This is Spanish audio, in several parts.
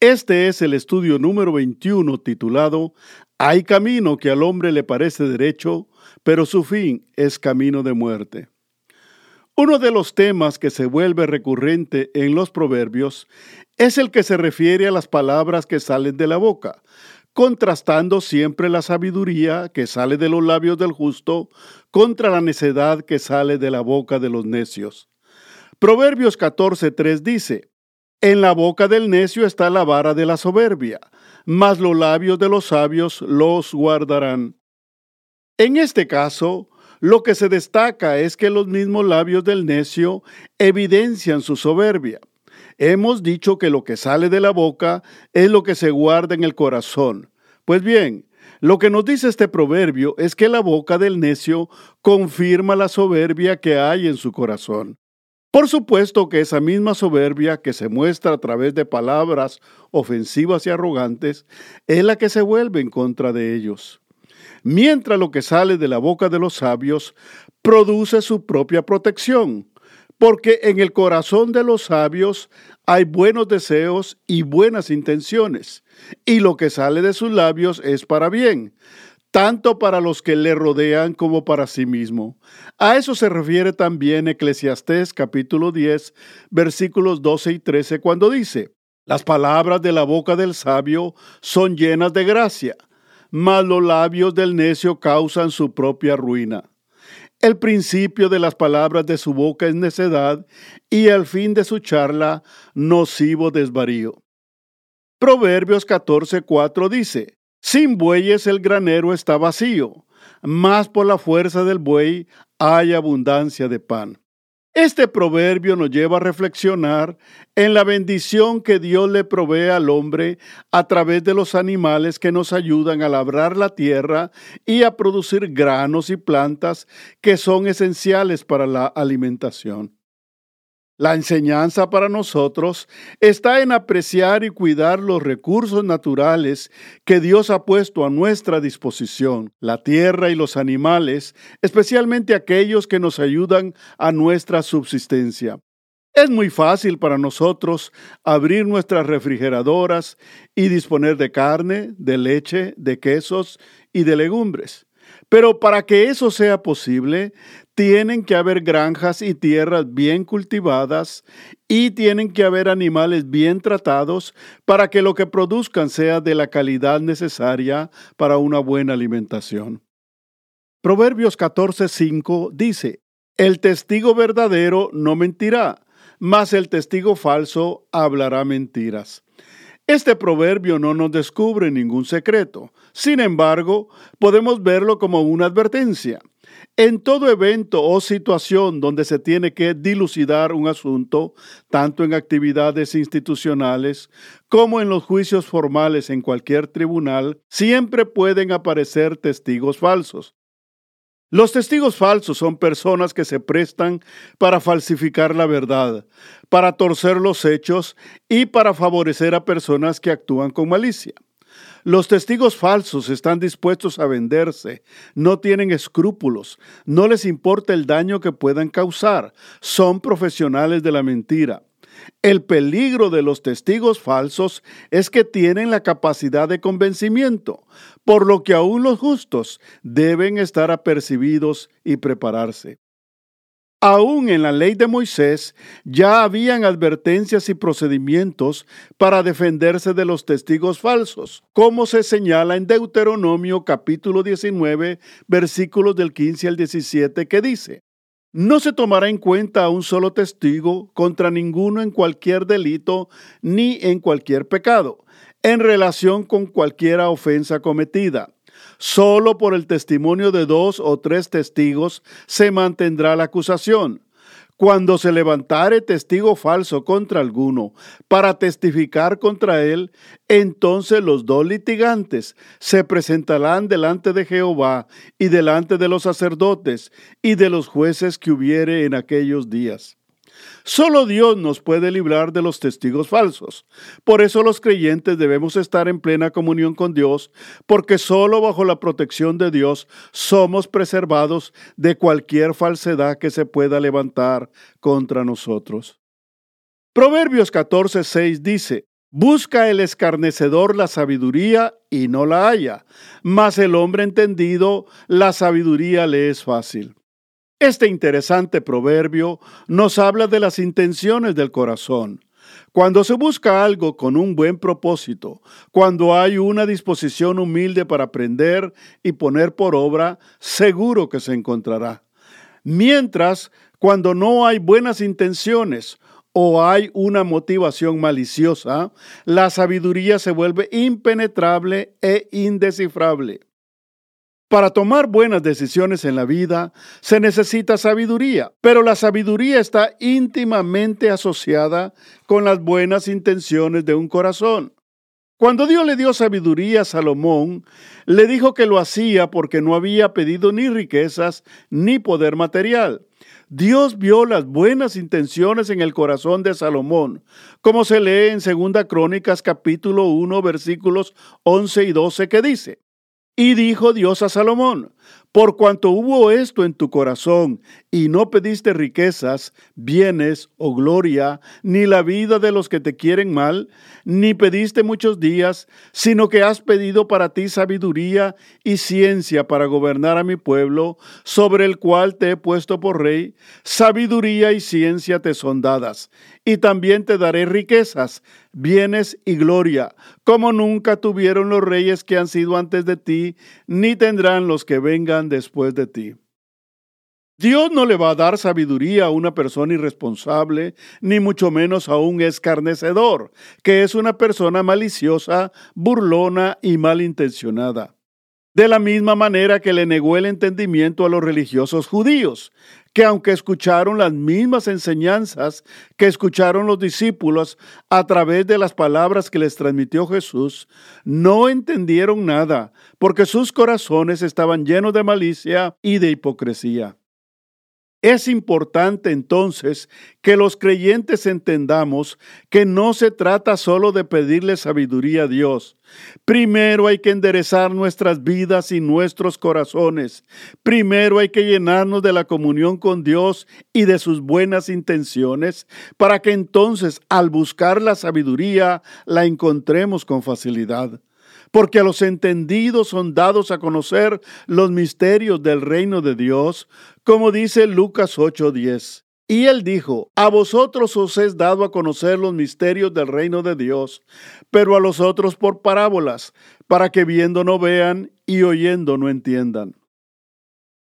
Este es el estudio número 21 titulado Hay camino que al hombre le parece derecho, pero su fin es camino de muerte. Uno de los temas que se vuelve recurrente en los proverbios es el que se refiere a las palabras que salen de la boca, contrastando siempre la sabiduría que sale de los labios del justo contra la necedad que sale de la boca de los necios. Proverbios 14.3 dice, en la boca del necio está la vara de la soberbia, mas los labios de los sabios los guardarán. En este caso, lo que se destaca es que los mismos labios del necio evidencian su soberbia. Hemos dicho que lo que sale de la boca es lo que se guarda en el corazón. Pues bien, lo que nos dice este proverbio es que la boca del necio confirma la soberbia que hay en su corazón. Por supuesto que esa misma soberbia que se muestra a través de palabras ofensivas y arrogantes es la que se vuelve en contra de ellos. Mientras lo que sale de la boca de los sabios produce su propia protección, porque en el corazón de los sabios hay buenos deseos y buenas intenciones, y lo que sale de sus labios es para bien, tanto para los que le rodean como para sí mismo. A eso se refiere también Eclesiastés capítulo 10, versículos 12 y 13, cuando dice, las palabras de la boca del sabio son llenas de gracia, mas los labios del necio causan su propia ruina. El principio de las palabras de su boca es necedad y el fin de su charla nocivo desvarío. Proverbios 14:4 dice, sin bueyes el granero está vacío, mas por la fuerza del buey hay abundancia de pan. Este proverbio nos lleva a reflexionar en la bendición que Dios le provee al hombre a través de los animales que nos ayudan a labrar la tierra y a producir granos y plantas que son esenciales para la alimentación. La enseñanza para nosotros está en apreciar y cuidar los recursos naturales que Dios ha puesto a nuestra disposición, la tierra y los animales, especialmente aquellos que nos ayudan a nuestra subsistencia. Es muy fácil para nosotros abrir nuestras refrigeradoras y disponer de carne, de leche, de quesos y de legumbres. Pero para que eso sea posible, tienen que haber granjas y tierras bien cultivadas y tienen que haber animales bien tratados para que lo que produzcan sea de la calidad necesaria para una buena alimentación. Proverbios 14:5 dice, El testigo verdadero no mentirá, mas el testigo falso hablará mentiras. Este proverbio no nos descubre ningún secreto. Sin embargo, podemos verlo como una advertencia. En todo evento o situación donde se tiene que dilucidar un asunto, tanto en actividades institucionales como en los juicios formales en cualquier tribunal, siempre pueden aparecer testigos falsos. Los testigos falsos son personas que se prestan para falsificar la verdad, para torcer los hechos y para favorecer a personas que actúan con malicia. Los testigos falsos están dispuestos a venderse, no tienen escrúpulos, no les importa el daño que puedan causar, son profesionales de la mentira. El peligro de los testigos falsos es que tienen la capacidad de convencimiento, por lo que aún los justos deben estar apercibidos y prepararse. Aún en la ley de Moisés ya habían advertencias y procedimientos para defenderse de los testigos falsos, como se señala en Deuteronomio capítulo 19, versículos del 15 al 17, que dice, no se tomará en cuenta a un solo testigo contra ninguno en cualquier delito ni en cualquier pecado, en relación con cualquiera ofensa cometida. Solo por el testimonio de dos o tres testigos se mantendrá la acusación. Cuando se levantare testigo falso contra alguno para testificar contra él, entonces los dos litigantes se presentarán delante de Jehová y delante de los sacerdotes y de los jueces que hubiere en aquellos días. Solo Dios nos puede librar de los testigos falsos. Por eso los creyentes debemos estar en plena comunión con Dios, porque solo bajo la protección de Dios somos preservados de cualquier falsedad que se pueda levantar contra nosotros. Proverbios 14:6 dice, Busca el escarnecedor la sabiduría y no la haya, mas el hombre entendido la sabiduría le es fácil. Este interesante proverbio nos habla de las intenciones del corazón. Cuando se busca algo con un buen propósito, cuando hay una disposición humilde para aprender y poner por obra, seguro que se encontrará. Mientras, cuando no hay buenas intenciones o hay una motivación maliciosa, la sabiduría se vuelve impenetrable e indescifrable. Para tomar buenas decisiones en la vida se necesita sabiduría, pero la sabiduría está íntimamente asociada con las buenas intenciones de un corazón. Cuando Dios le dio sabiduría a Salomón, le dijo que lo hacía porque no había pedido ni riquezas ni poder material. Dios vio las buenas intenciones en el corazón de Salomón, como se lee en 2 Crónicas capítulo 1 versículos 11 y 12 que dice, y dijo Dios a Salomón, por cuanto hubo esto en tu corazón y no pediste riquezas, bienes o gloria, ni la vida de los que te quieren mal, ni pediste muchos días, sino que has pedido para ti sabiduría y ciencia para gobernar a mi pueblo, sobre el cual te he puesto por rey, sabiduría y ciencia te son dadas, y también te daré riquezas, bienes y gloria, como nunca tuvieron los reyes que han sido antes de ti, ni tendrán los que vengan después de ti. Dios no le va a dar sabiduría a una persona irresponsable, ni mucho menos a un escarnecedor, que es una persona maliciosa, burlona y malintencionada. De la misma manera que le negó el entendimiento a los religiosos judíos, que aunque escucharon las mismas enseñanzas que escucharon los discípulos a través de las palabras que les transmitió Jesús, no entendieron nada, porque sus corazones estaban llenos de malicia y de hipocresía. Es importante entonces que los creyentes entendamos que no se trata solo de pedirle sabiduría a Dios. Primero hay que enderezar nuestras vidas y nuestros corazones. Primero hay que llenarnos de la comunión con Dios y de sus buenas intenciones para que entonces al buscar la sabiduría la encontremos con facilidad porque a los entendidos son dados a conocer los misterios del reino de Dios, como dice Lucas 8:10. Y él dijo, a vosotros os es dado a conocer los misterios del reino de Dios, pero a los otros por parábolas, para que viendo no vean y oyendo no entiendan.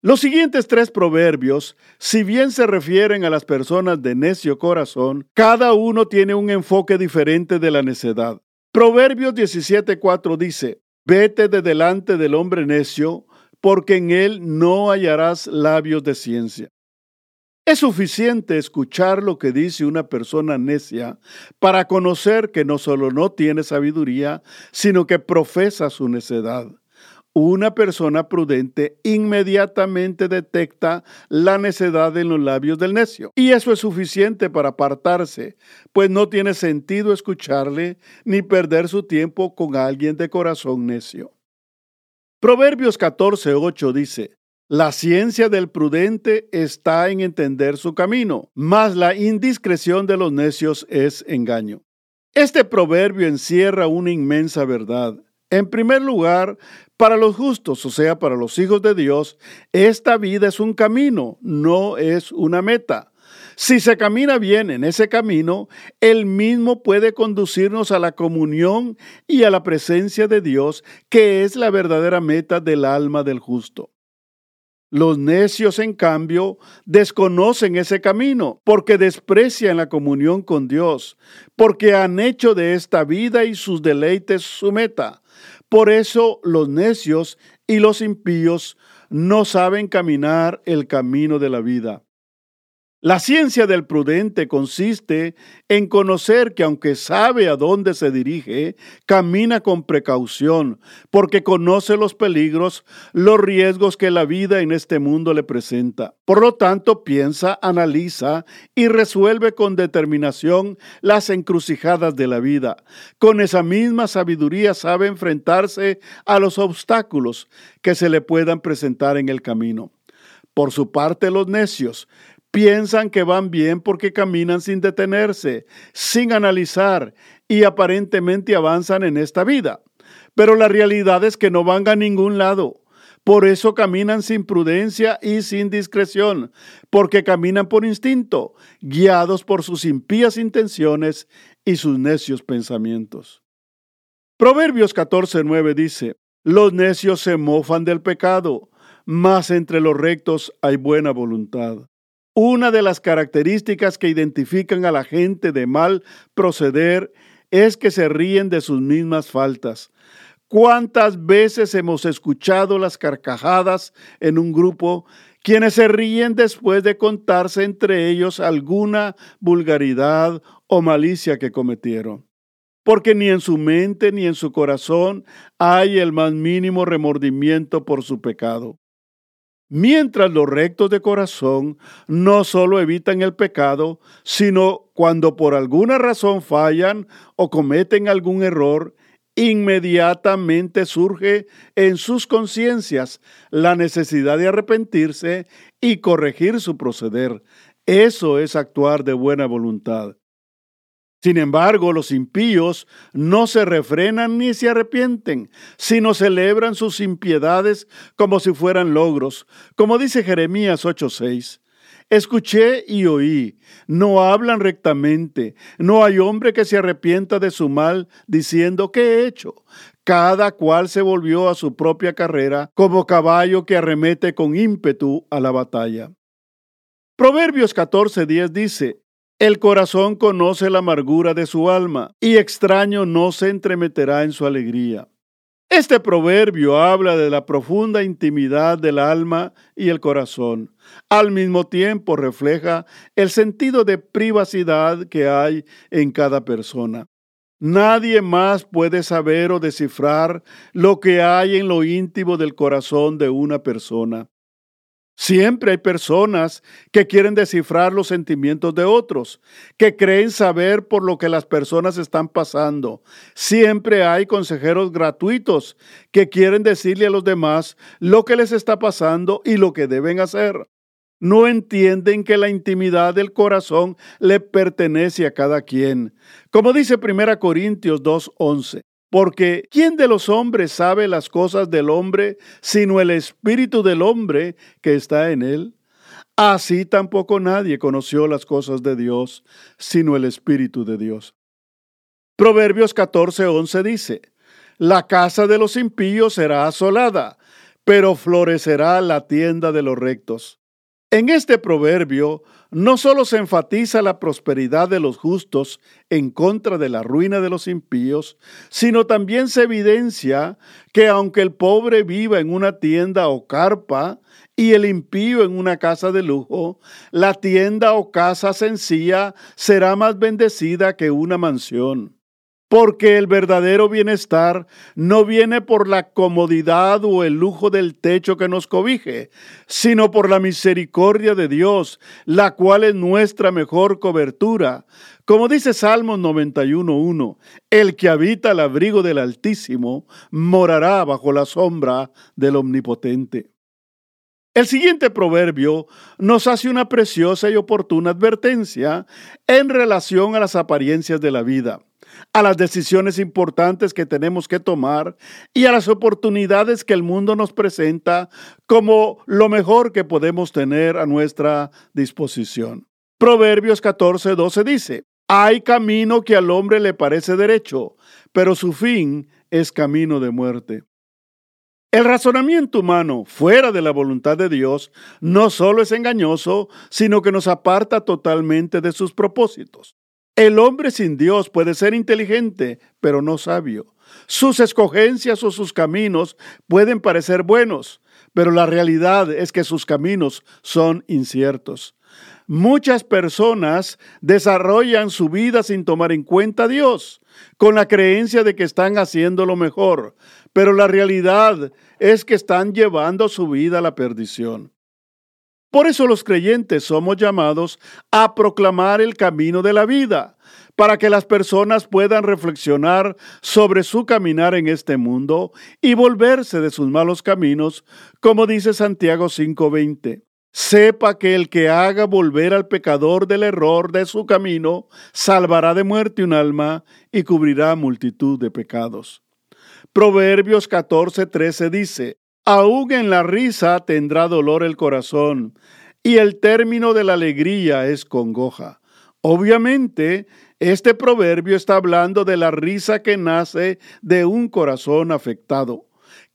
Los siguientes tres proverbios, si bien se refieren a las personas de necio corazón, cada uno tiene un enfoque diferente de la necedad. Proverbios 17:4 dice, Vete de delante del hombre necio, porque en él no hallarás labios de ciencia. Es suficiente escuchar lo que dice una persona necia para conocer que no solo no tiene sabiduría, sino que profesa su necedad. Una persona prudente inmediatamente detecta la necedad en los labios del necio. Y eso es suficiente para apartarse, pues no tiene sentido escucharle ni perder su tiempo con alguien de corazón necio. Proverbios 14:8 dice, La ciencia del prudente está en entender su camino, mas la indiscreción de los necios es engaño. Este proverbio encierra una inmensa verdad. En primer lugar, para los justos, o sea, para los hijos de Dios, esta vida es un camino, no es una meta. Si se camina bien en ese camino, Él mismo puede conducirnos a la comunión y a la presencia de Dios, que es la verdadera meta del alma del justo. Los necios, en cambio, desconocen ese camino porque desprecian la comunión con Dios, porque han hecho de esta vida y sus deleites su meta. Por eso los necios y los impíos no saben caminar el camino de la vida. La ciencia del prudente consiste en conocer que aunque sabe a dónde se dirige, camina con precaución, porque conoce los peligros, los riesgos que la vida en este mundo le presenta. Por lo tanto, piensa, analiza y resuelve con determinación las encrucijadas de la vida. Con esa misma sabiduría sabe enfrentarse a los obstáculos que se le puedan presentar en el camino. Por su parte, los necios piensan que van bien porque caminan sin detenerse, sin analizar y aparentemente avanzan en esta vida. Pero la realidad es que no van a ningún lado. Por eso caminan sin prudencia y sin discreción, porque caminan por instinto, guiados por sus impías intenciones y sus necios pensamientos. Proverbios 14:9 dice, Los necios se mofan del pecado, mas entre los rectos hay buena voluntad. Una de las características que identifican a la gente de mal proceder es que se ríen de sus mismas faltas. ¿Cuántas veces hemos escuchado las carcajadas en un grupo quienes se ríen después de contarse entre ellos alguna vulgaridad o malicia que cometieron? Porque ni en su mente ni en su corazón hay el más mínimo remordimiento por su pecado. Mientras los rectos de corazón no solo evitan el pecado, sino cuando por alguna razón fallan o cometen algún error, inmediatamente surge en sus conciencias la necesidad de arrepentirse y corregir su proceder. Eso es actuar de buena voluntad. Sin embargo, los impíos no se refrenan ni se arrepienten, sino celebran sus impiedades como si fueran logros, como dice Jeremías 8:6. Escuché y oí, no hablan rectamente, no hay hombre que se arrepienta de su mal, diciendo, ¿qué he hecho? Cada cual se volvió a su propia carrera, como caballo que arremete con ímpetu a la batalla. Proverbios 14:10 dice, el corazón conoce la amargura de su alma, y extraño no se entremeterá en su alegría. Este proverbio habla de la profunda intimidad del alma y el corazón. Al mismo tiempo refleja el sentido de privacidad que hay en cada persona. Nadie más puede saber o descifrar lo que hay en lo íntimo del corazón de una persona. Siempre hay personas que quieren descifrar los sentimientos de otros, que creen saber por lo que las personas están pasando. Siempre hay consejeros gratuitos que quieren decirle a los demás lo que les está pasando y lo que deben hacer. No entienden que la intimidad del corazón le pertenece a cada quien. Como dice 1 Corintios 2.11. Porque ¿quién de los hombres sabe las cosas del hombre sino el espíritu del hombre que está en él? Así tampoco nadie conoció las cosas de Dios sino el espíritu de Dios. Proverbios 14:11 dice, La casa de los impíos será asolada, pero florecerá la tienda de los rectos. En este proverbio no solo se enfatiza la prosperidad de los justos en contra de la ruina de los impíos, sino también se evidencia que aunque el pobre viva en una tienda o carpa y el impío en una casa de lujo, la tienda o casa sencilla será más bendecida que una mansión porque el verdadero bienestar no viene por la comodidad o el lujo del techo que nos cobije, sino por la misericordia de Dios, la cual es nuestra mejor cobertura. Como dice Salmos 91.1, el que habita el abrigo del Altísimo morará bajo la sombra del Omnipotente. El siguiente proverbio nos hace una preciosa y oportuna advertencia en relación a las apariencias de la vida a las decisiones importantes que tenemos que tomar y a las oportunidades que el mundo nos presenta como lo mejor que podemos tener a nuestra disposición. Proverbios 14, 12 dice, hay camino que al hombre le parece derecho, pero su fin es camino de muerte. El razonamiento humano fuera de la voluntad de Dios no solo es engañoso, sino que nos aparta totalmente de sus propósitos. El hombre sin Dios puede ser inteligente, pero no sabio. Sus escogencias o sus caminos pueden parecer buenos, pero la realidad es que sus caminos son inciertos. Muchas personas desarrollan su vida sin tomar en cuenta a Dios, con la creencia de que están haciendo lo mejor, pero la realidad es que están llevando su vida a la perdición. Por eso los creyentes somos llamados a proclamar el camino de la vida, para que las personas puedan reflexionar sobre su caminar en este mundo y volverse de sus malos caminos, como dice Santiago 5:20. Sepa que el que haga volver al pecador del error de su camino, salvará de muerte un alma y cubrirá multitud de pecados. Proverbios 14:13 dice, Aún en la risa tendrá dolor el corazón, y el término de la alegría es congoja. Obviamente, este proverbio está hablando de la risa que nace de un corazón afectado,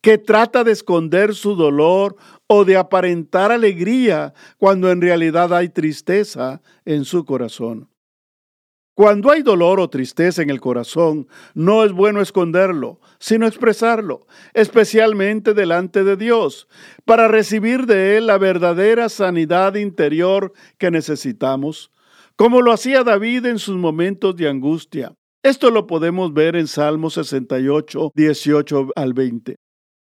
que trata de esconder su dolor o de aparentar alegría cuando en realidad hay tristeza en su corazón. Cuando hay dolor o tristeza en el corazón, no es bueno esconderlo, sino expresarlo, especialmente delante de Dios, para recibir de Él la verdadera sanidad interior que necesitamos, como lo hacía David en sus momentos de angustia. Esto lo podemos ver en Salmo 68, 18 al 20.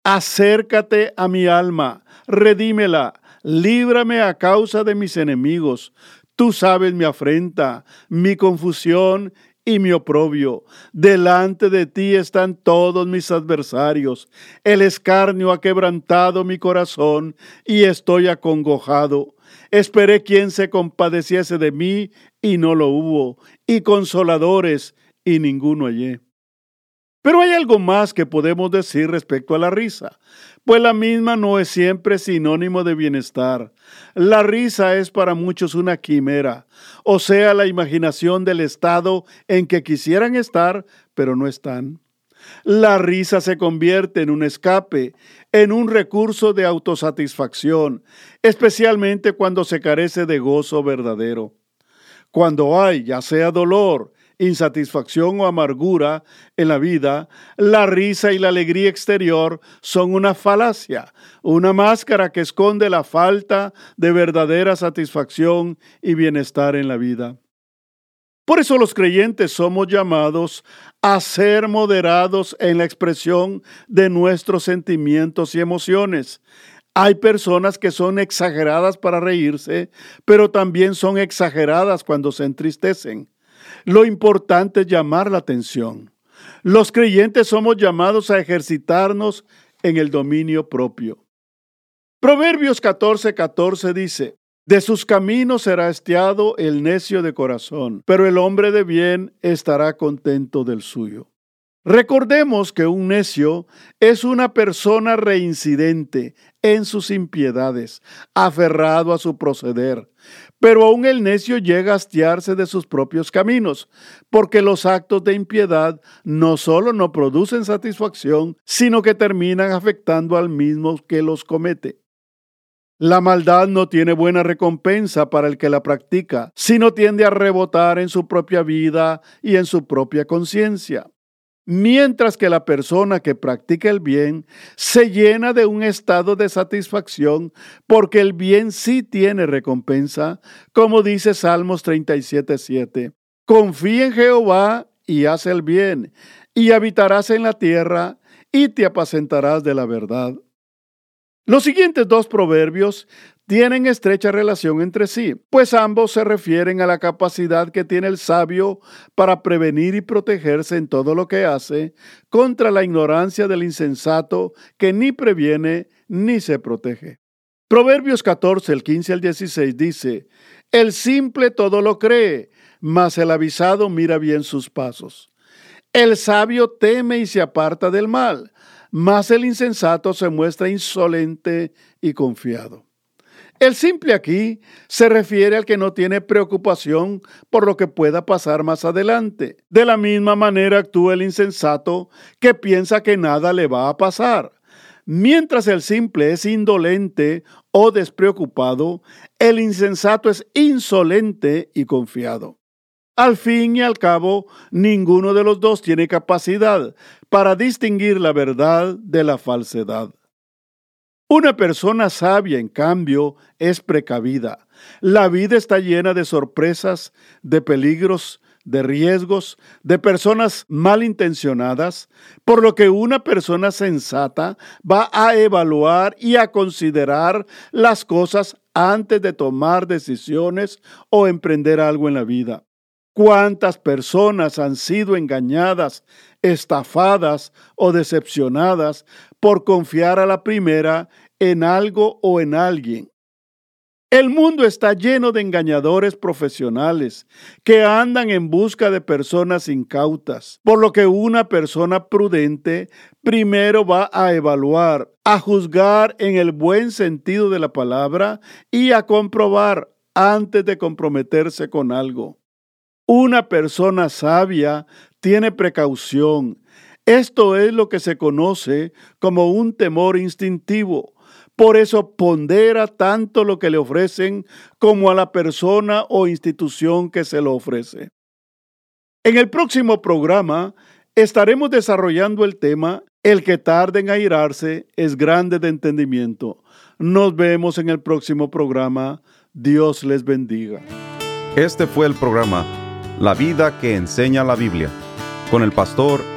Acércate a mi alma, redímela, líbrame a causa de mis enemigos. Tú sabes mi afrenta, mi confusión y mi oprobio. Delante de ti están todos mis adversarios. El escarnio ha quebrantado mi corazón y estoy acongojado. Esperé quien se compadeciese de mí y no lo hubo, y consoladores y ninguno hallé. Pero hay algo más que podemos decir respecto a la risa, pues la misma no es siempre sinónimo de bienestar. La risa es para muchos una quimera, o sea, la imaginación del estado en que quisieran estar, pero no están. La risa se convierte en un escape, en un recurso de autosatisfacción, especialmente cuando se carece de gozo verdadero. Cuando hay ya sea dolor, insatisfacción o amargura en la vida, la risa y la alegría exterior son una falacia, una máscara que esconde la falta de verdadera satisfacción y bienestar en la vida. Por eso los creyentes somos llamados a ser moderados en la expresión de nuestros sentimientos y emociones. Hay personas que son exageradas para reírse, pero también son exageradas cuando se entristecen. Lo importante es llamar la atención. Los creyentes somos llamados a ejercitarnos en el dominio propio. Proverbios 14:14 14 dice, De sus caminos será estiado el necio de corazón, pero el hombre de bien estará contento del suyo. Recordemos que un necio es una persona reincidente en sus impiedades, aferrado a su proceder, pero aún el necio llega a hastiarse de sus propios caminos, porque los actos de impiedad no solo no producen satisfacción, sino que terminan afectando al mismo que los comete. La maldad no tiene buena recompensa para el que la practica, sino tiende a rebotar en su propia vida y en su propia conciencia mientras que la persona que practica el bien se llena de un estado de satisfacción porque el bien sí tiene recompensa, como dice Salmos 37.7. Confía en Jehová y haz el bien, y habitarás en la tierra y te apacentarás de la verdad. Los siguientes dos proverbios tienen estrecha relación entre sí, pues ambos se refieren a la capacidad que tiene el sabio para prevenir y protegerse en todo lo que hace contra la ignorancia del insensato que ni previene ni se protege. Proverbios 14, el 15 al 16 dice, El simple todo lo cree, mas el avisado mira bien sus pasos. El sabio teme y se aparta del mal, mas el insensato se muestra insolente y confiado. El simple aquí se refiere al que no tiene preocupación por lo que pueda pasar más adelante. De la misma manera actúa el insensato que piensa que nada le va a pasar. Mientras el simple es indolente o despreocupado, el insensato es insolente y confiado. Al fin y al cabo, ninguno de los dos tiene capacidad para distinguir la verdad de la falsedad. Una persona sabia, en cambio, es precavida. La vida está llena de sorpresas, de peligros, de riesgos, de personas malintencionadas, por lo que una persona sensata va a evaluar y a considerar las cosas antes de tomar decisiones o emprender algo en la vida. ¿Cuántas personas han sido engañadas, estafadas o decepcionadas por confiar a la primera en algo o en alguien. El mundo está lleno de engañadores profesionales que andan en busca de personas incautas, por lo que una persona prudente primero va a evaluar, a juzgar en el buen sentido de la palabra y a comprobar antes de comprometerse con algo. Una persona sabia tiene precaución, esto es lo que se conoce como un temor instintivo. Por eso pondera tanto lo que le ofrecen como a la persona o institución que se lo ofrece. En el próximo programa estaremos desarrollando el tema El que tarde en airarse es grande de entendimiento. Nos vemos en el próximo programa. Dios les bendiga. Este fue el programa La vida que enseña la Biblia con el pastor